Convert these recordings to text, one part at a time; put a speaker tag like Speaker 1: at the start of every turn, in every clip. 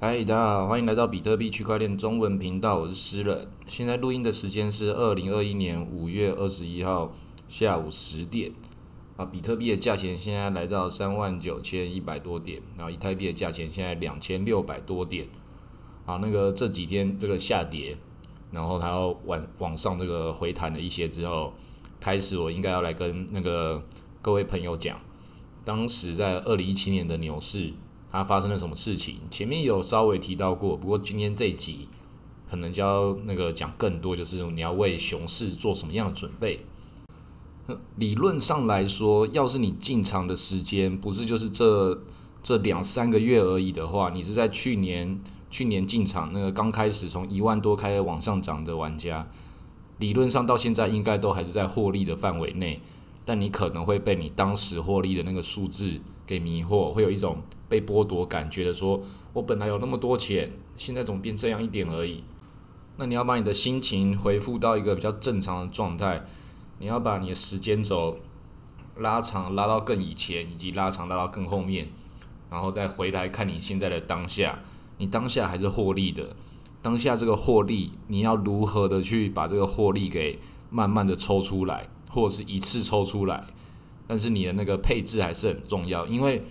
Speaker 1: 嗨，大家好，欢迎来到比特币区块链中文频道，我是诗人。现在录音的时间是二零二一年五月二十一号下午十点。啊，比特币的价钱现在来到三万九千一百多点，然后以太币的价钱现在两千六百多点。啊，那个这几天这个下跌，然后它要往往上这个回弹了一些之后，开始我应该要来跟那个各位朋友讲，当时在二零一七年的牛市。它发生了什么事情？前面有稍微提到过，不过今天这一集可能就要那个讲更多，就是你要为熊市做什么样的准备。理论上来说，要是你进场的时间不是就是这这两三个月而已的话，你是在去年去年进场那个刚开始从一万多开始往上涨的玩家，理论上到现在应该都还是在获利的范围内，但你可能会被你当时获利的那个数字给迷惑，会有一种。被剥夺感觉的说，我本来有那么多钱，现在怎么变这样一点而已？那你要把你的心情恢复到一个比较正常的状态，你要把你的时间轴拉长，拉到更以前，以及拉长拉到更后面，然后再回来看你现在的当下，你当下还是获利的，当下这个获利，你要如何的去把这个获利给慢慢的抽出来，或者是一次抽出来？但是你的那个配置还是很重要，因为。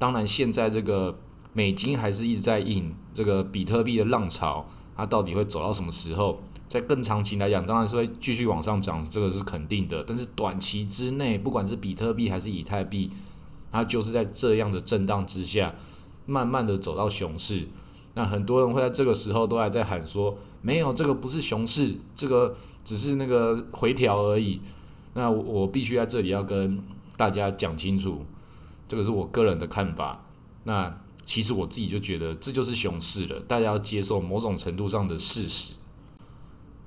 Speaker 1: 当然，现在这个美金还是一直在印，这个比特币的浪潮，它到底会走到什么时候？在更长期来讲，当然是会继续往上涨，这个是肯定的。但是短期之内，不管是比特币还是以太币，它就是在这样的震荡之下，慢慢的走到熊市。那很多人会在这个时候都还在喊说，没有，这个不是熊市，这个只是那个回调而已。那我必须在这里要跟大家讲清楚。这个是我个人的看法，那其实我自己就觉得这就是熊市了，大家要接受某种程度上的事实。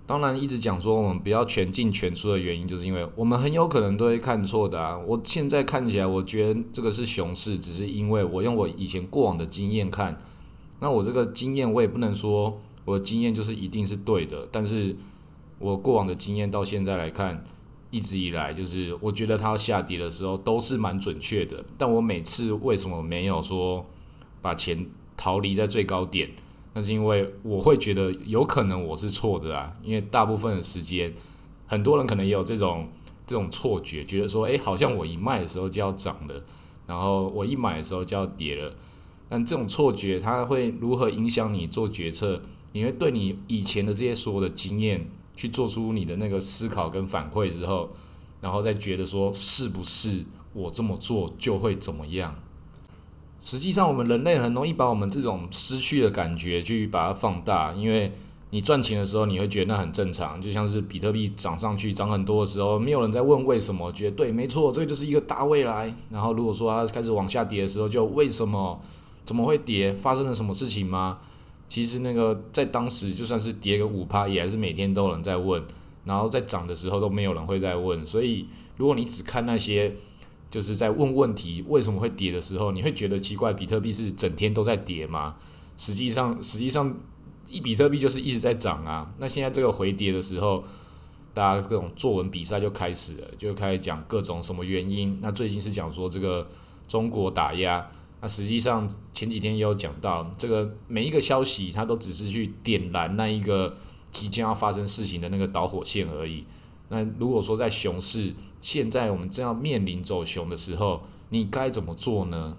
Speaker 1: 当然，一直讲说我们不要全进全出的原因，就是因为我们很有可能都会看错的啊。我现在看起来，我觉得这个是熊市，只是因为我用我以前过往的经验看，那我这个经验我也不能说我的经验就是一定是对的，但是我过往的经验到现在来看。一直以来，就是我觉得它下跌的时候都是蛮准确的，但我每次为什么没有说把钱逃离在最高点？那是因为我会觉得有可能我是错的啊，因为大部分的时间，很多人可能也有这种这种错觉，觉得说，诶，好像我一卖的时候就要涨了，然后我一买的时候就要跌了。但这种错觉它会如何影响你做决策？你会对你以前的这些所有的经验。去做出你的那个思考跟反馈之后，然后再觉得说是不是我这么做就会怎么样？实际上，我们人类很容易把我们这种失去的感觉去把它放大，因为你赚钱的时候你会觉得那很正常，就像是比特币涨上去涨很多的时候，没有人在问为什么，觉得对，没错，这个就是一个大未来。然后如果说它开始往下跌的时候，就为什么？怎么会跌？发生了什么事情吗？其实那个在当时就算是跌个五趴，也还是每天都有人在问，然后在涨的时候都没有人会在问。所以如果你只看那些就是在问问题为什么会跌的时候，你会觉得奇怪，比特币是整天都在跌吗？实际上，实际上一比特币就是一直在涨啊。那现在这个回跌的时候，大家各种作文比赛就开始了，就开始讲各种什么原因。那最近是讲说这个中国打压。那实际上前几天也有讲到，这个每一个消息它都只是去点燃那一个即将要发生事情的那个导火线而已。那如果说在熊市，现在我们正要面临走熊的时候，你该怎么做呢？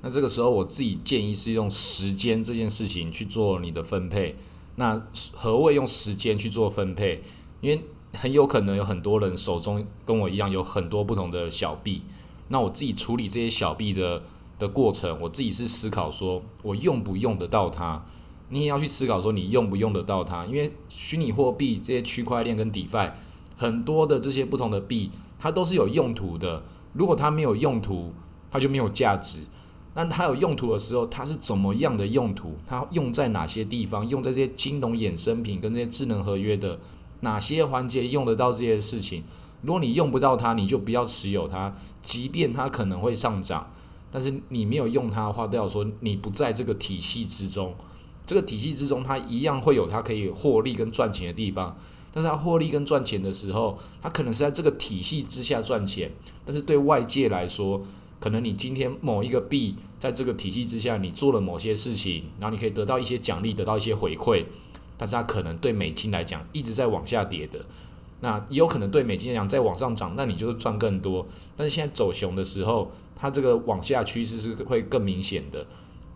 Speaker 1: 那这个时候我自己建议是用时间这件事情去做你的分配。那何谓用时间去做分配？因为很有可能有很多人手中跟我一样有很多不同的小币，那我自己处理这些小币的。的过程，我自己是思考说，我用不用得到它？你也要去思考说，你用不用得到它？因为虚拟货币这些区块链跟 DeFi 很多的这些不同的币，它都是有用途的。如果它没有用途，它就没有价值。那它有用途的时候，它是怎么样的用途？它用在哪些地方？用在这些金融衍生品跟这些智能合约的哪些环节用得到这些事情？如果你用不到它，你就不要持有它，即便它可能会上涨。但是你没有用它的话，代表说你不在这个体系之中。这个体系之中，它一样会有它可以获利跟赚钱的地方。但是它获利跟赚钱的时候，它可能是在这个体系之下赚钱。但是对外界来说，可能你今天某一个币在这个体系之下，你做了某些事情，然后你可以得到一些奖励，得到一些回馈，但是它可能对美金来讲一直在往下跌的。那也有可能对美金来讲在往上涨，那你就是赚更多。但是现在走熊的时候，它这个往下趋势是会更明显的。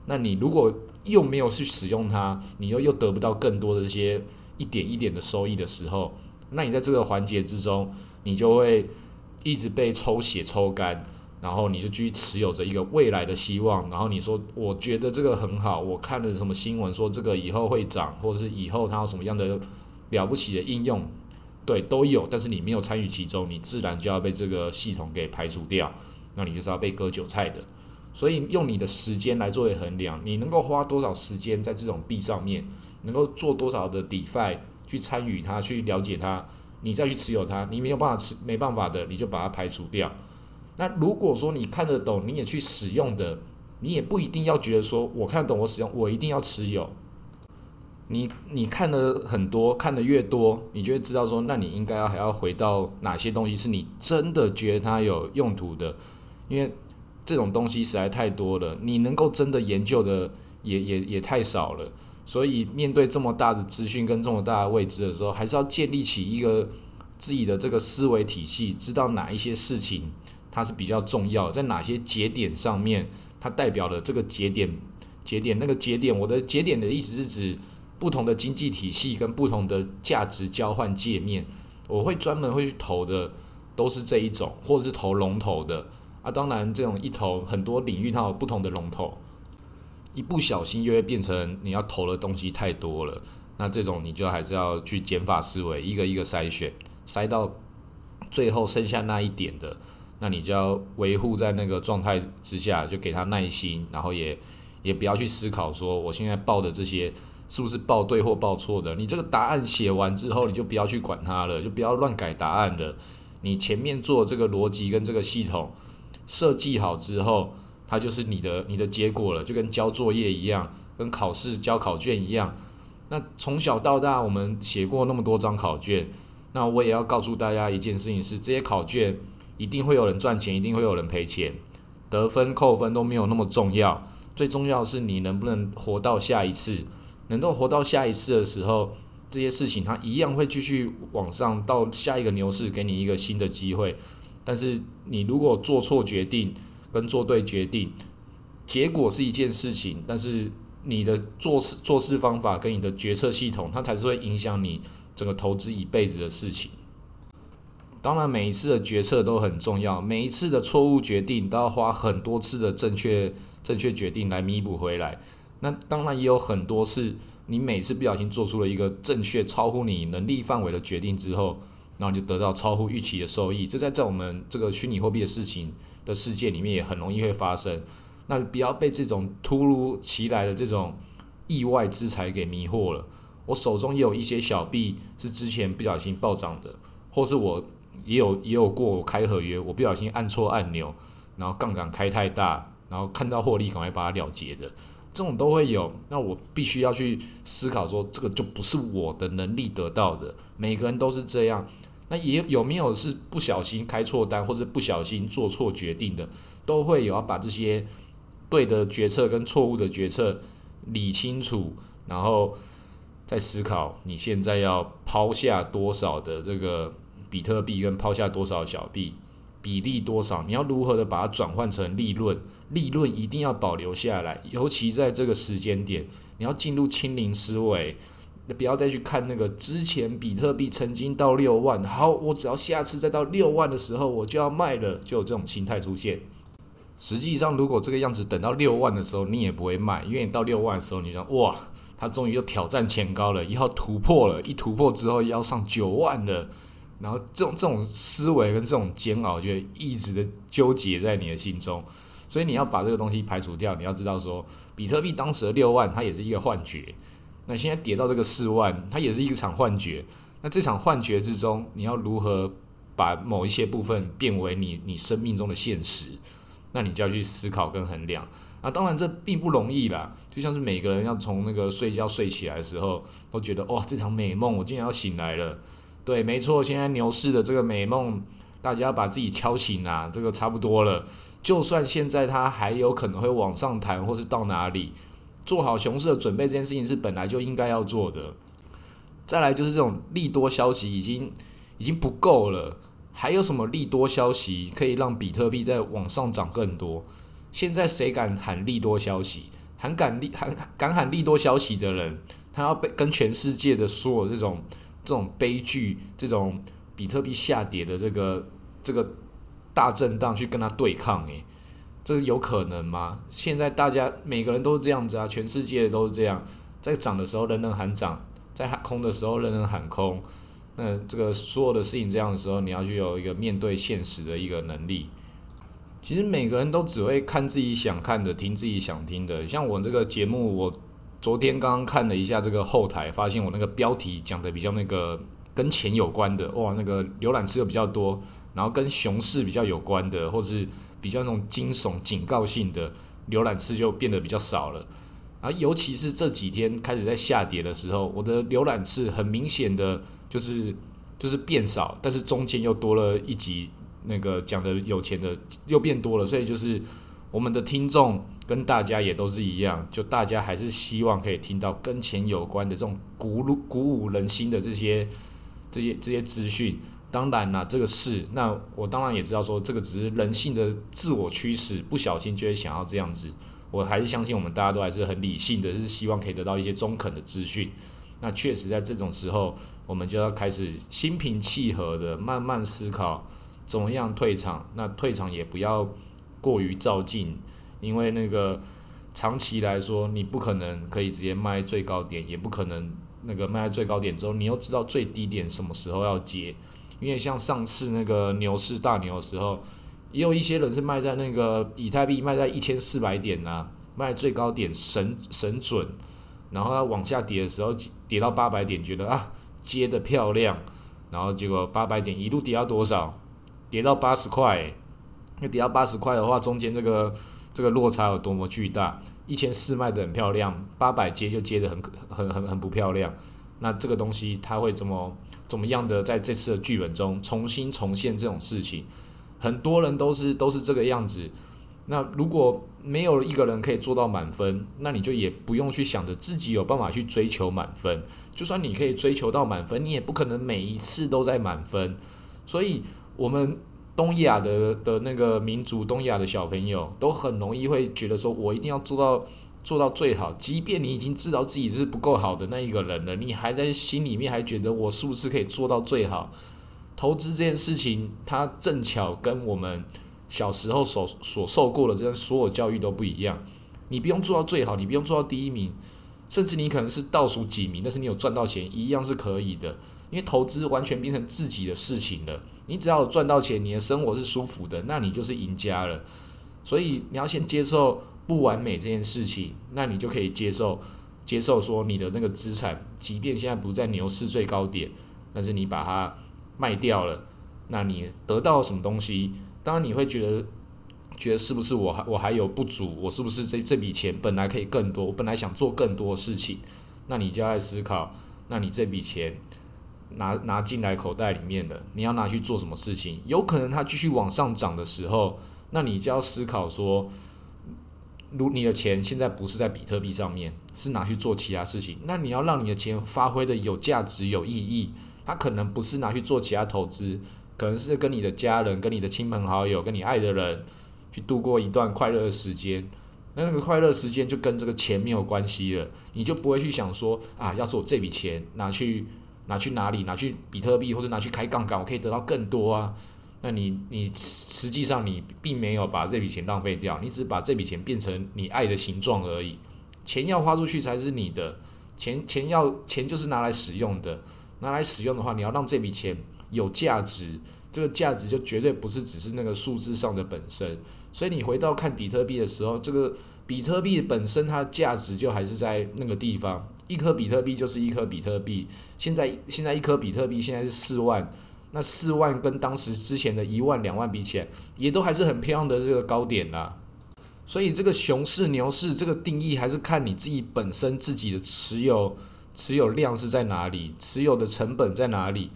Speaker 1: 那你如果又没有去使用它，你又又得不到更多的这些一点一点的收益的时候，那你在这个环节之中，你就会一直被抽血抽干，然后你就继续持有着一个未来的希望。然后你说，我觉得这个很好，我看了什么新闻说这个以后会涨，或者是以后它有什么样的了不起的应用。对，都有，但是你没有参与其中，你自然就要被这个系统给排除掉，那你就是要被割韭菜的。所以用你的时间来作为衡量，你能够花多少时间在这种币上面，能够做多少的 DeFi 去参与它，去了解它，你再去持有它，你没有办法持，没办法的，你就把它排除掉。那如果说你看得懂，你也去使用的，你也不一定要觉得说我看懂，我使用，我一定要持有。你你看的很多，看的越多，你就会知道说，那你应该要还要回到哪些东西是你真的觉得它有用途的，因为这种东西实在太多了，你能够真的研究的也也也太少了。所以面对这么大的资讯跟这么大的未知的时候，还是要建立起一个自己的这个思维体系，知道哪一些事情它是比较重要，在哪些节点上面，它代表了这个节点节点那个节点。我的节点的意思是指。不同的经济体系跟不同的价值交换界面，我会专门会去投的都是这一种，或者是投龙头的啊。当然，这种一投很多领域它有不同的龙头，一不小心就会变成你要投的东西太多了。那这种你就还是要去减法思维，一个一个筛选，筛到最后剩下那一点的，那你就要维护在那个状态之下，就给他耐心，然后也也不要去思考说我现在报的这些。是不是报对或报错的？你这个答案写完之后，你就不要去管它了，就不要乱改答案了。你前面做这个逻辑跟这个系统设计好之后，它就是你的你的结果了，就跟交作业一样，跟考试交考卷一样。那从小到大，我们写过那么多张考卷，那我也要告诉大家一件事情是：这些考卷一定会有人赚钱，一定会有人赔钱，得分扣分都没有那么重要，最重要是你能不能活到下一次。能够活到下一次的时候，这些事情它一样会继续往上，到下一个牛市给你一个新的机会。但是你如果做错决定跟做对决定，结果是一件事情，但是你的做事做事方法跟你的决策系统，它才是会影响你整个投资一辈子的事情。当然，每一次的决策都很重要，每一次的错误决定都要花很多次的正确正确决定来弥补回来。那当然也有很多是，你每次不小心做出了一个正确、超乎你能力范围的决定之后，然后就得到超乎预期的收益。这在在我们这个虚拟货币的事情的世界里面也很容易会发生。那不要被这种突如其来的这种意外之财给迷惑了。我手中也有一些小币是之前不小心暴涨的，或是我也有也有过开合约，我不小心按错按钮，然后杠杆开太大，然后看到获利赶快把它了结的。这种都会有，那我必须要去思考说，这个就不是我的能力得到的。每个人都是这样，那也有没有是不小心开错单或者不小心做错决定的，都会有要把这些对的决策跟错误的决策理清楚，然后再思考你现在要抛下多少的这个比特币跟抛下多少小币。比例多少？你要如何的把它转换成利润？利润一定要保留下来，尤其在这个时间点，你要进入清零思维，不要再去看那个之前比特币曾经到六万，好，我只要下次再到六万的时候我就要卖了，就有这种心态出现。实际上，如果这个样子等到六万的时候，你也不会卖，因为你到六万的时候，你想哇，它终于又挑战前高了，以后突破了，一突破之后要上九万了。然后这种这种思维跟这种煎熬，就一直的纠结在你的心中，所以你要把这个东西排除掉。你要知道说，比特币当时的六万，它也是一个幻觉。那现在跌到这个四万，它也是一场幻觉。那这场幻觉之中，你要如何把某一些部分变为你你生命中的现实？那你就要去思考跟衡量。啊，当然这并不容易啦。就像是每个人要从那个睡觉睡起来的时候，都觉得哇，这场美梦我竟然要醒来了。对，没错，现在牛市的这个美梦大家把自己敲醒啊，这个差不多了。就算现在它还有可能会往上弹，或是到哪里，做好熊市的准备，这件事情是本来就应该要做的。再来就是这种利多消息已经已经不够了，还有什么利多消息可以让比特币再往上涨更多？现在谁敢喊利多消息？喊敢利喊敢喊利多消息的人，他要被跟全世界的所有这种这种悲剧、这种比特币下跌的这个这个大震荡去跟它对抗，诶，这有可能吗？现在大家每个人都是这样子啊，全世界都是这样，在涨的时候人人喊涨。在喊空的时候，人人喊空。那这个所有的事情这样的时候，你要去有一个面对现实的一个能力。其实每个人都只会看自己想看的，听自己想听的。像我这个节目，我昨天刚刚看了一下这个后台，发现我那个标题讲的比较那个跟钱有关的，哇，那个浏览次数比较多。然后跟熊市比较有关的，或是比较那种惊悚警告性的浏览次就变得比较少了。而尤其是这几天开始在下跌的时候，我的浏览次很明显的就是就是变少，但是中间又多了一集那个讲的有钱的又变多了，所以就是我们的听众跟大家也都是一样，就大家还是希望可以听到跟钱有关的这种鼓舞鼓舞人心的这些这些这些资讯。当然啦，这个是那我当然也知道说这个只是人性的自我驱使，不小心就会想要这样子。我还是相信我们大家都还是很理性的，是希望可以得到一些中肯的资讯。那确实在这种时候，我们就要开始心平气和的慢慢思考怎么样退场。那退场也不要过于照进，因为那个长期来说，你不可能可以直接卖最高点，也不可能那个卖最高点之后，你又知道最低点什么时候要接。因为像上次那个牛市大牛的时候。也有一些人是卖在那个以太币卖在一千四百点呐，卖最高点神神准，然后它往下跌的时候跌到八百点，觉得啊接的漂亮，然后结果八百点一路跌到多少？跌到八十块，那跌到八十块的话，中间这个这个落差有多么巨大？一千四卖的很漂亮，八百接就接的很很很很不漂亮。那这个东西它会怎么怎么样的在这次的剧本中重新重现这种事情？很多人都是都是这个样子，那如果没有一个人可以做到满分，那你就也不用去想着自己有办法去追求满分。就算你可以追求到满分，你也不可能每一次都在满分。所以，我们东亚的的那个民族，东亚的小朋友都很容易会觉得说，我一定要做到做到最好。即便你已经知道自己是不够好的那一个人了，你还在心里面还觉得我是不是可以做到最好？投资这件事情，它正巧跟我们小时候所所受过的这些所有教育都不一样。你不用做到最好，你不用做到第一名，甚至你可能是倒数几名，但是你有赚到钱，一样是可以的。因为投资完全变成自己的事情了。你只要赚到钱，你的生活是舒服的，那你就是赢家了。所以你要先接受不完美这件事情，那你就可以接受接受说你的那个资产，即便现在不在牛市最高点，但是你把它。卖掉了，那你得到什么东西？当然你会觉得，觉得是不是我还我还有不足？我是不是这这笔钱本来可以更多？我本来想做更多事情，那你就要来思考，那你这笔钱拿拿进来口袋里面的，你要拿去做什么事情？有可能它继续往上涨的时候，那你就要思考说，如你的钱现在不是在比特币上面，是拿去做其他事情，那你要让你的钱发挥的有价值、有意义。它可能不是拿去做其他投资，可能是跟你的家人、跟你的亲朋好友、跟你爱的人去度过一段快乐的时间。那个快乐时间就跟这个钱没有关系了，你就不会去想说啊，要是我这笔钱拿去拿去哪里，拿去比特币或者拿去开杠杆，我可以得到更多啊。那你你实际上你并没有把这笔钱浪费掉，你只是把这笔钱变成你爱的形状而已。钱要花出去才是你的，钱钱要钱就是拿来使用的。拿来使用的话，你要让这笔钱有价值，这个价值就绝对不是只是那个数字上的本身。所以你回到看比特币的时候，这个比特币本身它的价值就还是在那个地方，一颗比特币就是一颗比特币。现在现在一颗比特币现在是四万，那四万跟当时之前的一万两万比起来，也都还是很漂亮的这个高点啦。所以这个熊市牛市这个定义还是看你自己本身自己的持有。持有量是在哪里？持有的成本在哪里？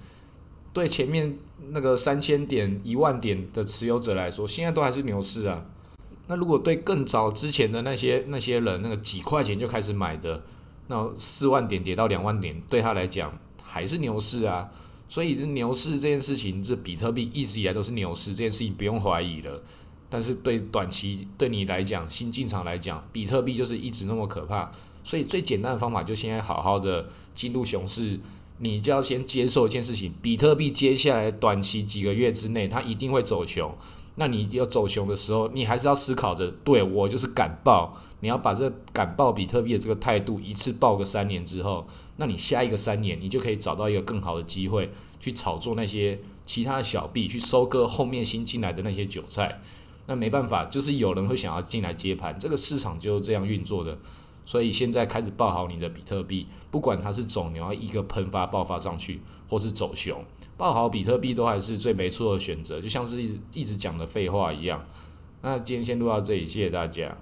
Speaker 1: 对前面那个三千点、一万点的持有者来说，现在都还是牛市啊。那如果对更早之前的那些那些人，那个几块钱就开始买的，那四万点跌到两万点，对他来讲还是牛市啊。所以这牛市这件事情，这比特币一直以来都是牛市，这件事情不用怀疑了。但是对短期对你来讲，新进场来讲，比特币就是一直那么可怕。所以最简单的方法就现在好好的进入熊市，你就要先接受一件事情：比特币接下来短期几个月之内，它一定会走熊。那你要走熊的时候，你还是要思考着，对我就是敢爆。你要把这敢爆比特币的这个态度一次爆个三年之后，那你下一个三年，你就可以找到一个更好的机会去炒作那些其他的小币，去收割后面新进来的那些韭菜。那没办法，就是有人会想要进来接盘，这个市场就是这样运作的。所以现在开始抱好你的比特币，不管它是走牛一个喷发爆发上去，或是走熊，抱好比特币都还是最没错的选择，就像是一一直讲的废话一样。那今天先录到这里，谢谢大家。